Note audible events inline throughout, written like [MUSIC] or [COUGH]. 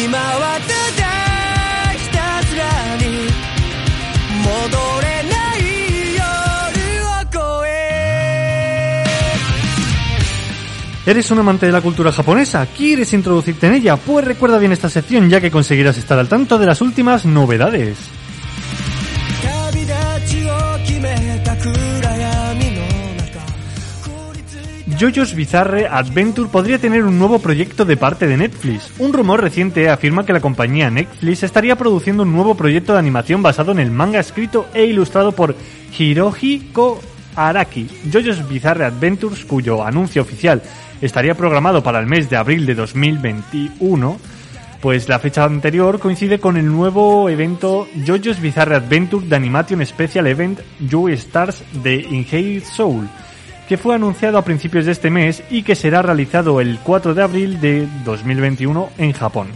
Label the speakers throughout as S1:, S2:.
S1: 今はただひたすらに戻れない夜を越え
S2: ¿Eres un amante de la cultura japonesa? ¿Quieres introducirte en ella? Pues recuerda bien esta sección ya que conseguirás estar al tanto de las últimas novedades. JoJo's Bizarre Adventure podría tener un nuevo proyecto de parte de Netflix. Un rumor reciente afirma que la compañía Netflix estaría produciendo un nuevo proyecto de animación basado en el manga escrito e ilustrado por Hirohiko Araki. JoJo's Bizarre Adventures, cuyo anuncio oficial estaría programado para el mes de abril de 2021, pues la fecha anterior coincide con el nuevo evento JoJo's Bizarre Adventure de Animation Special Event You Stars de Inherit Soul, que fue anunciado a principios de este mes y que será realizado el 4 de abril de 2021 en Japón.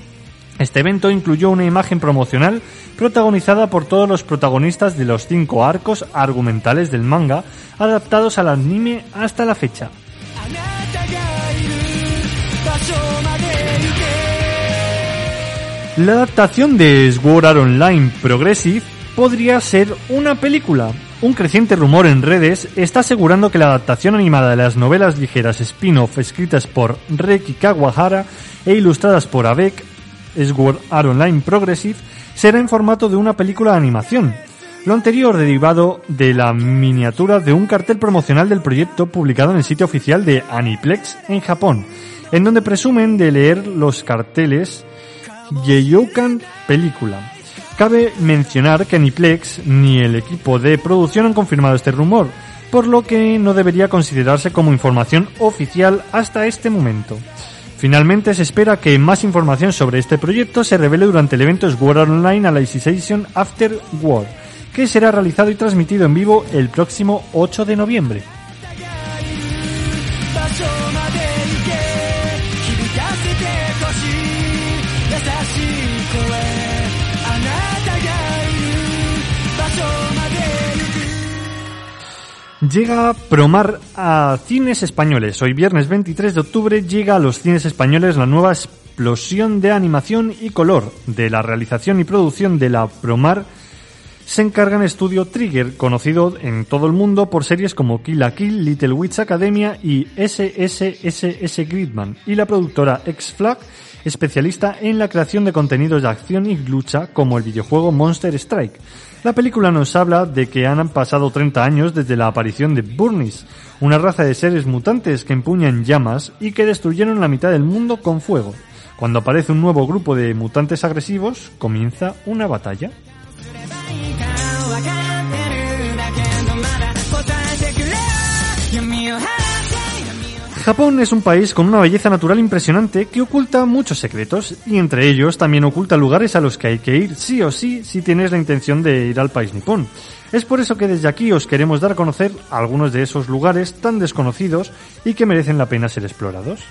S2: Este evento incluyó una imagen promocional protagonizada por todos los protagonistas de los cinco arcos argumentales del manga adaptados al anime hasta la fecha. La adaptación de Sword Art Online Progressive podría ser una película, un creciente rumor en redes está asegurando que la adaptación animada de las novelas ligeras spin-off escritas por Reki Kawahara e ilustradas por Avec, Sword Art Online Progressive, será en formato de una película de animación. Lo anterior derivado de la miniatura de un cartel promocional del proyecto publicado en el sitio oficial de Aniplex en Japón, en donde presumen de leer los carteles Yeiyoukan Película. Cabe mencionar que Aniplex ni el equipo de producción han confirmado este rumor, por lo que no debería considerarse como información oficial hasta este momento. Finalmente se espera que más información sobre este proyecto se revele durante el evento Sword Online Alicization After War, que será realizado y transmitido en vivo el próximo 8 de noviembre. Llega Promar a cines españoles. Hoy viernes 23 de octubre llega a los cines españoles la nueva explosión de animación y color. De la realización y producción de la Promar se encarga en estudio Trigger, conocido en todo el mundo por series como Kill la Kill, Little Witch Academia y SSSS Gridman, y la productora X-Flag, especialista en la creación de contenidos de acción y lucha como el videojuego Monster Strike. La película nos habla de que han pasado 30 años desde la aparición de Burnis, una raza de seres mutantes que empuñan llamas y que destruyeron la mitad del mundo con fuego. Cuando aparece un nuevo grupo de mutantes agresivos, comienza una batalla. Japón es un país con una belleza natural impresionante que oculta muchos secretos y entre ellos también oculta lugares a los que hay que ir sí o sí si tienes la intención de ir al país nipón. Es por eso que desde aquí os queremos dar a conocer algunos de esos lugares tan desconocidos y que merecen la pena ser explorados.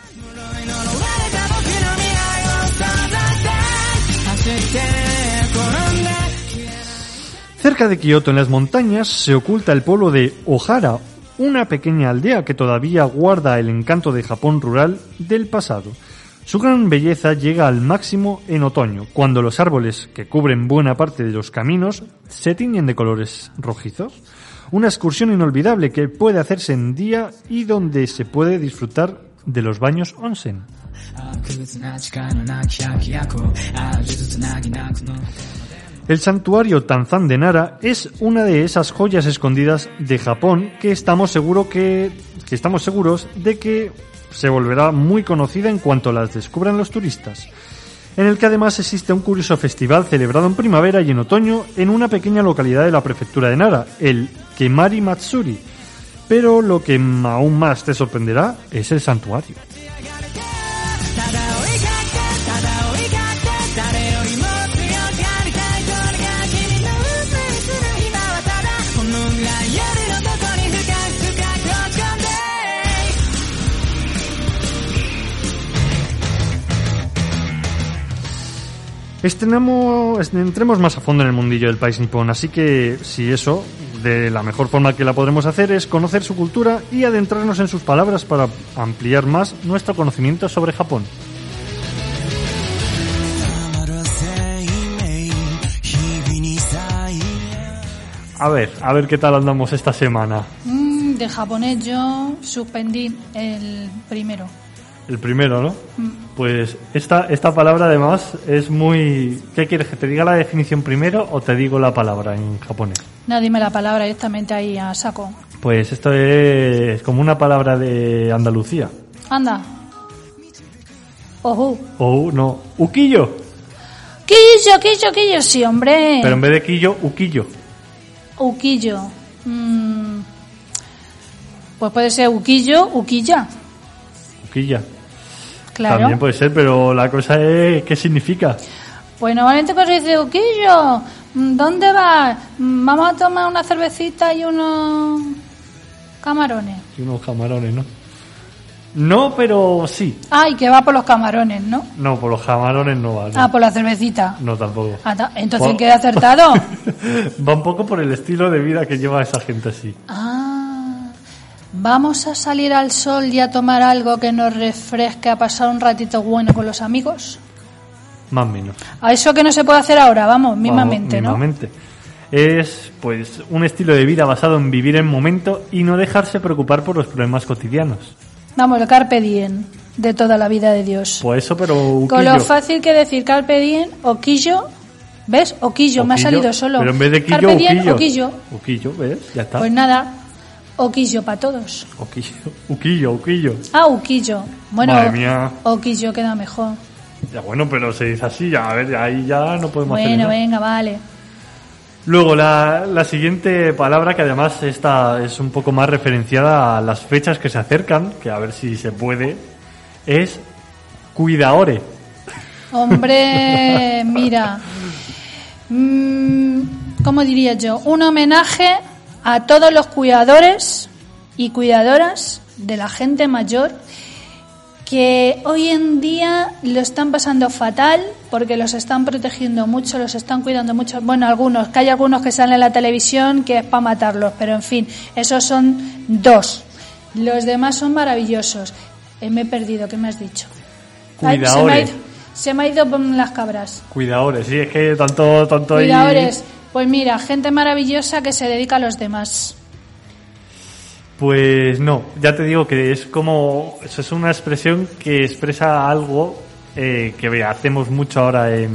S2: Cerca de Kioto, en las montañas, se oculta el pueblo de Ohara una pequeña aldea que todavía guarda el encanto de Japón rural del pasado. Su gran belleza llega al máximo en otoño, cuando los árboles que cubren buena parte de los caminos se tiñen de colores rojizos. Una excursión inolvidable que puede hacerse en día y donde se puede disfrutar de los baños onsen. El santuario Tanzan de Nara es una de esas joyas escondidas de Japón que estamos seguro que, que estamos seguros de que se volverá muy conocida en cuanto las descubran los turistas. En el que además existe un curioso festival celebrado en primavera y en otoño en una pequeña localidad de la prefectura de Nara, el Kemari Matsuri. Pero lo que aún más te sorprenderá es el santuario. Estrenamos, est- entremos más a fondo en el mundillo del país nipón, así que si eso, de la mejor forma que la podremos hacer es conocer su cultura y adentrarnos en sus palabras para ampliar más nuestro conocimiento sobre Japón. A ver, a ver qué tal andamos esta semana.
S3: Mm, de japonés yo suspendí el primero.
S2: El primero, ¿no? Pues esta, esta palabra además es muy... ¿Qué quieres? ¿Que te diga la definición primero o te digo la palabra en japonés?
S3: No, dime la palabra directamente ahí a saco.
S2: Pues esto es como una palabra de Andalucía.
S3: Anda. Ojo.
S2: O no, uquillo.
S3: Quillo, quillo, quillo, sí, hombre.
S2: Pero en vez de quillo, uquillo.
S3: Uquillo. Mm, Pues puede ser uquillo, uquilla.
S2: Uquilla.
S3: Claro.
S2: También puede ser, pero la cosa es qué significa.
S3: Pues normalmente cuando dice Uquillo, mm, ¿dónde vas? Mm, Vamos a tomar una cervecita y unos camarones.
S2: Y unos camarones, ¿no? No, pero sí.
S3: Ay, que va por los camarones, ¿no?
S2: No, por los camarones no va. No,
S3: Ah, por la cervecita.
S2: No, tampoco.
S3: Ah, ta- entonces, ¿qué he acertado? [LAUGHS]
S2: Va un poco por el estilo de vida que lleva esa gente así.
S3: ah, vamos a salir al sol y a tomar algo que nos refresque, a pasar un ratito bueno con los amigos.
S2: Más o menos.
S3: A eso que no se puede hacer ahora, vamos, mismamente,
S2: Vamos,
S3: ¿no?
S2: mismamente. Es pues un estilo de vida basado en vivir el momento y no dejarse preocupar por los problemas cotidianos.
S3: Vamos, el carpe diem de toda la vida de Dios.
S2: Pues eso, pero
S3: Con
S2: uquillo.
S3: lo fácil que decir carpe diem, oquillo, ¿ves? Oquillo, me ha salido solo.
S2: Pero en vez de quillo,
S3: carpe diem,
S2: uquillo. Uquillo, ¿ves? Ya está.
S3: Pues nada, oquillo para todos.
S2: Uquillo, [LAUGHS] uquillo, uquillo.
S3: Ah, uquillo. Bueno,
S2: Madre mía.
S3: oquillo queda mejor.
S2: Ya bueno, pero se dice así, ya, a ver, ahí ya no podemos hacer
S3: Bueno,
S2: nada.
S3: venga, vale.
S2: Luego, la, la siguiente palabra, que además esta es un poco más referenciada a las fechas que se acercan, que a ver si se puede, es cuidaore.
S3: Hombre, [LAUGHS] mira. Mm, ¿Cómo diría yo? Un homenaje a todos los cuidadores y cuidadoras de la gente mayor que hoy en día lo están pasando fatal porque los están protegiendo mucho, los están cuidando mucho. Bueno, algunos, que hay algunos que salen en la televisión que es para matarlos, pero en fin, esos son dos. Los demás son maravillosos. Eh, me he perdido, ¿qué me has dicho? Ay, se, me ha ido, se me ha ido las cabras.
S2: Cuidaore, sí, es que tanto, tanto
S3: Cuidadores. Pues mira, gente maravillosa que se dedica a los demás.
S2: Pues no, ya te digo que es como, eso es una expresión que expresa algo eh, que hacemos mucho ahora en,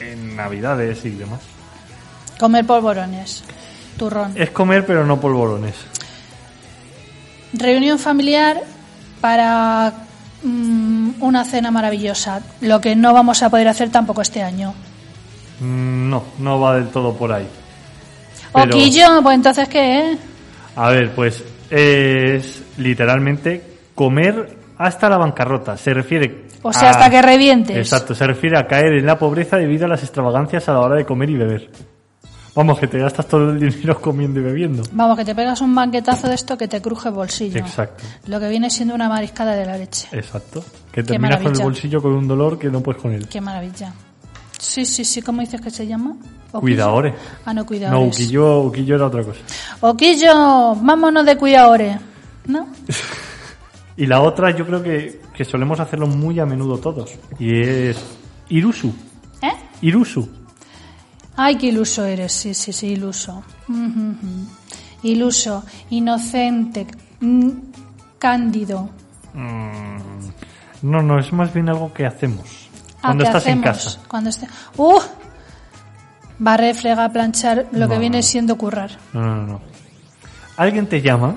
S2: en Navidades y demás.
S3: Comer polvorones. Turrón.
S2: Es comer pero no polvorones.
S3: Reunión familiar para mm, una cena maravillosa. Lo que no vamos a poder hacer tampoco este año.
S2: Mm, No, no va del todo por ahí. Pero-
S3: Oquillo, pues entonces ¿qué es?
S2: A ver, pues es literalmente comer hasta la bancarrota. Se refiere.
S3: O sea, hasta que revientes.
S2: Exacto, se refiere a caer en la pobreza debido a las extravagancias a la hora de comer y beber. Vamos, que te gastas todo el dinero comiendo y bebiendo.
S3: Vamos, que te pegas un banquetazo de esto que te cruje el bolsillo.
S2: Exacto,
S3: Lo que viene siendo una mariscada de la leche.
S2: exacto. Que terminas con el bolsillo con un dolor que no puedes con él.
S3: Qué maravilla. Sí, sí, sí, ¿cómo dices que se llama? ¿Oquillo?
S2: Cuidadores.
S3: Ah, no,
S2: No,
S3: cuidadores.
S2: Uquillo, Uquillo era otra cosa.
S3: Oquillo, vámonos de cuidadores. ¿No? [LAUGHS]
S2: Y la otra yo creo que, que solemos hacerlo muy a menudo todos. Y es Irusu.
S3: ¿Eh?
S2: Irusu.
S3: Ay, qué iluso eres, sí, sí, sí, iluso. Iluso, inocente, mm, cándido.
S2: Mm, No, no, es más bien algo que hacemos.
S3: Ah,
S2: Cuando
S3: ¿qué
S2: estás en casa.
S3: Cuando esté... ¡Uh! Barrer, fregar, planchar, lo que viene siendo currar.
S2: No, no, no, no. Alguien te llama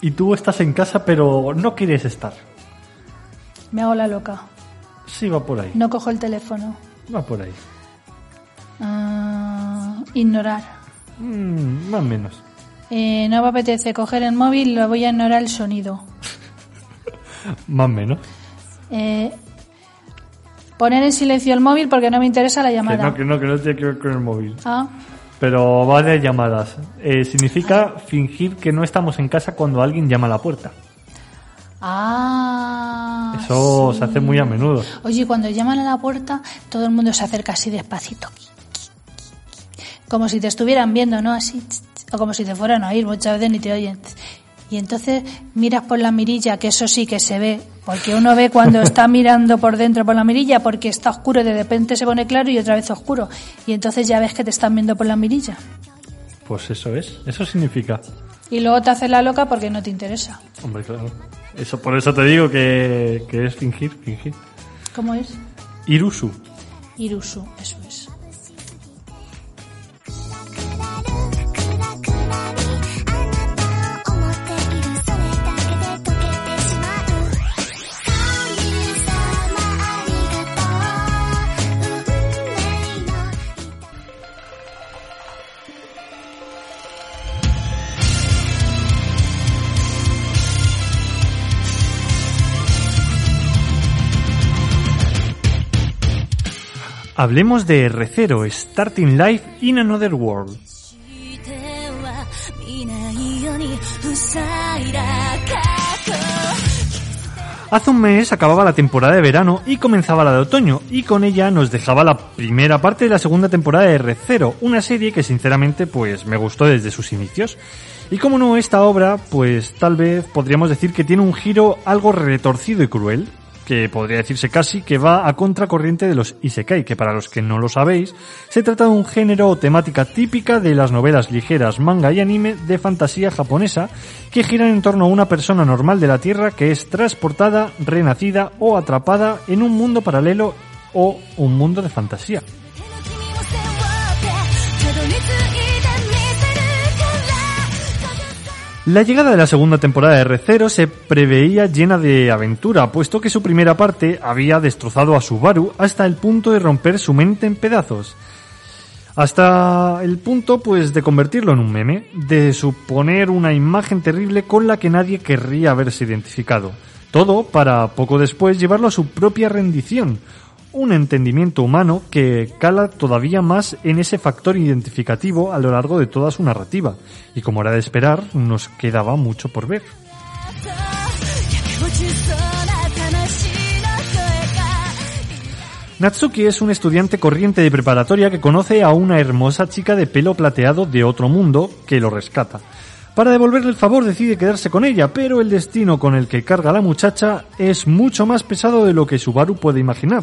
S2: y tú estás en casa pero no quieres estar.
S3: Me hago la loca.
S2: Sí, va por ahí.
S3: No cojo el teléfono.
S2: Va por ahí.
S3: Ah, ignorar.
S2: Mm, más o menos.
S3: Eh, no me apetece coger el móvil, lo voy a ignorar el sonido. [LAUGHS]
S2: Más o menos.
S3: Eh, poner en silencio el móvil porque no me interesa la
S2: Que
S3: llamada.
S2: no, que no, que no tiene que ver con el móvil.
S3: Ah,
S2: Pero vale llamadas. Eh, significa fingir que no estamos en casa cuando alguien llama a la puerta.
S3: ah.
S2: Eso se hace muy a menudo.
S3: Oye, cuando llaman a la puerta, todo el mundo se acerca así despacito. Como si te estuvieran viendo, ¿no? Así. O como si te fueran a oír, muchas veces ni te oyen. Y entonces miras por la mirilla, que eso sí que se ve, porque uno ve cuando está [LAUGHS] mirando por dentro por la mirilla, porque está oscuro y de repente se pone claro y otra vez oscuro. Y entonces ya ves que te están viendo por la mirilla.
S2: Pues eso es, eso significa.
S3: Y luego te haces la loca porque no te interesa.
S2: Hombre, claro. Eso, por eso te digo que, que es fingir, fingir.
S3: ¿Cómo es?
S2: Irusu.
S3: Irusu, eso es.
S2: Hablemos de R0, Starting Life in Another World. Hace un mes acababa la temporada de verano y comenzaba la de otoño, y con ella nos dejaba la primera parte de la segunda temporada de R0, una serie que sinceramente pues me gustó desde sus inicios. Y como no, esta obra, pues tal vez podríamos decir que tiene un giro algo retorcido y cruel que podría decirse casi que va a contracorriente de los Isekai, que para los que no lo sabéis, se trata de un género o temática típica de las novelas ligeras, manga y anime de fantasía japonesa, que giran en torno a una persona normal de la Tierra que es transportada, renacida o atrapada en un mundo paralelo o un mundo de fantasía. La llegada de la segunda temporada de R0 se preveía llena de aventura, puesto que su primera parte había destrozado a Subaru hasta el punto de romper su mente en pedazos. Hasta el punto, pues, de convertirlo en un meme, de suponer una imagen terrible con la que nadie querría haberse identificado. Todo para poco después llevarlo a su propia rendición un entendimiento humano que cala todavía más en ese factor identificativo a lo largo de toda su narrativa, y como era de esperar, nos quedaba mucho por ver. Natsuki es un estudiante corriente de preparatoria que conoce a una hermosa chica de pelo plateado de otro mundo que lo rescata. Para devolverle el favor decide quedarse con ella, pero el destino con el que carga la muchacha es mucho más pesado de lo que Subaru puede imaginar.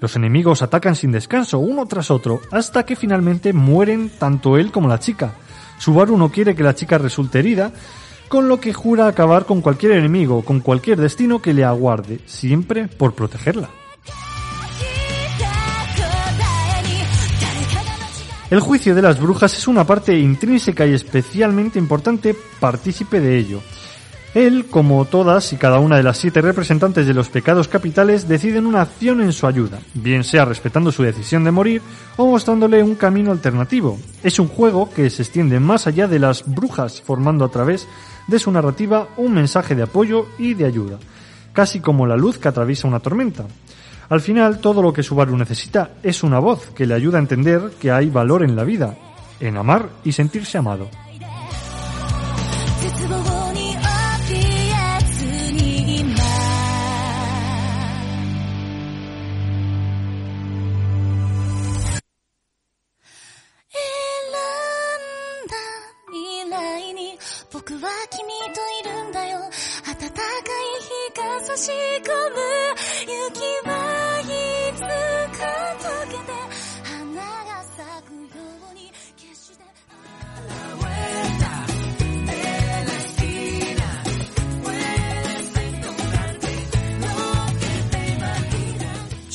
S2: Los enemigos atacan sin descanso, uno tras otro, hasta que finalmente mueren tanto él como la chica. Subaru no quiere que la chica resulte herida, con lo que jura acabar con cualquier enemigo, con cualquier destino que le aguarde, siempre por protegerla. El juicio de las brujas es una parte intrínseca y especialmente importante partícipe de ello. Él, como todas y cada una de las siete representantes de los pecados capitales, deciden una acción en su ayuda, bien sea respetando su decisión de morir o mostrándole un camino alternativo. Es un juego que se extiende más allá de las brujas, formando a través de su narrativa un mensaje de apoyo y de ayuda, casi como la luz que atraviesa una tormenta. Al final, todo lo que Subaru necesita es una voz que le ayuda a entender que hay valor en la vida, en amar y sentirse amado.